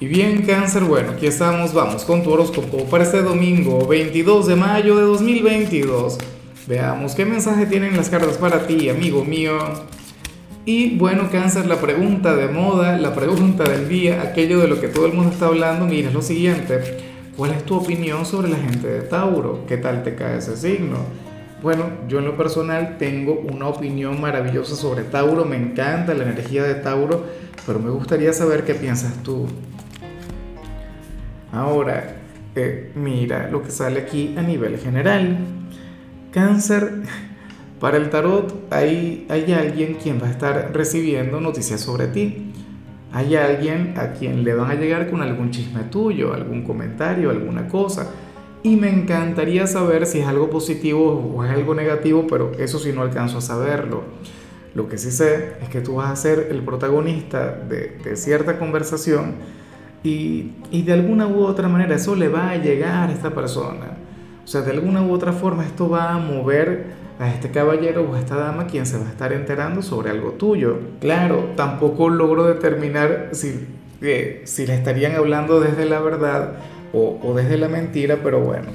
Y bien, cáncer, bueno, aquí estamos, vamos con tu horóscopo para este domingo 22 de mayo de 2022. Veamos qué mensaje tienen las cartas para ti, amigo mío. Y bueno, cáncer, la pregunta de moda, la pregunta del día, aquello de lo que todo el mundo está hablando, mira, es lo siguiente. ¿Cuál es tu opinión sobre la gente de Tauro? ¿Qué tal te cae ese signo? Bueno, yo en lo personal tengo una opinión maravillosa sobre Tauro, me encanta la energía de Tauro, pero me gustaría saber qué piensas tú. Ahora, eh, mira lo que sale aquí a nivel general. Cáncer, para el tarot hay, hay alguien quien va a estar recibiendo noticias sobre ti. Hay alguien a quien le van a llegar con algún chisme tuyo, algún comentario, alguna cosa. Y me encantaría saber si es algo positivo o es algo negativo, pero eso sí no alcanzo a saberlo. Lo que sí sé es que tú vas a ser el protagonista de, de cierta conversación y, de alguna u otra manera eso le va a llegar a esta persona. O sea, de alguna u otra forma esto va a mover a este caballero o a esta dama quien se va a estar enterando sobre algo tuyo. Claro, tampoco logro determinar si, eh, si le estarían hablando desde la verdad o, o desde la mentira, pero bueno,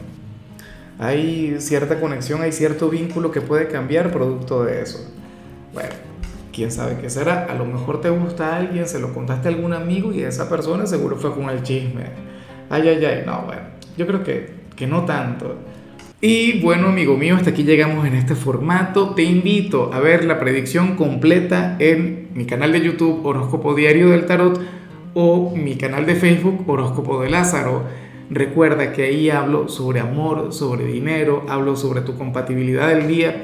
hay cierta conexión, hay cierto vínculo que puede cambiar producto de eso. Bueno, quién sabe qué será. A lo mejor te gusta alguien, se lo contaste a algún amigo y esa persona seguro fue con el chisme. Ay, ay, ay, no, bueno, yo creo que, que no tanto. Y bueno, amigo mío, hasta aquí llegamos en este formato. Te invito a ver la predicción completa en mi canal de YouTube Horóscopo Diario del Tarot o mi canal de Facebook Horóscopo de Lázaro. Recuerda que ahí hablo sobre amor, sobre dinero, hablo sobre tu compatibilidad del día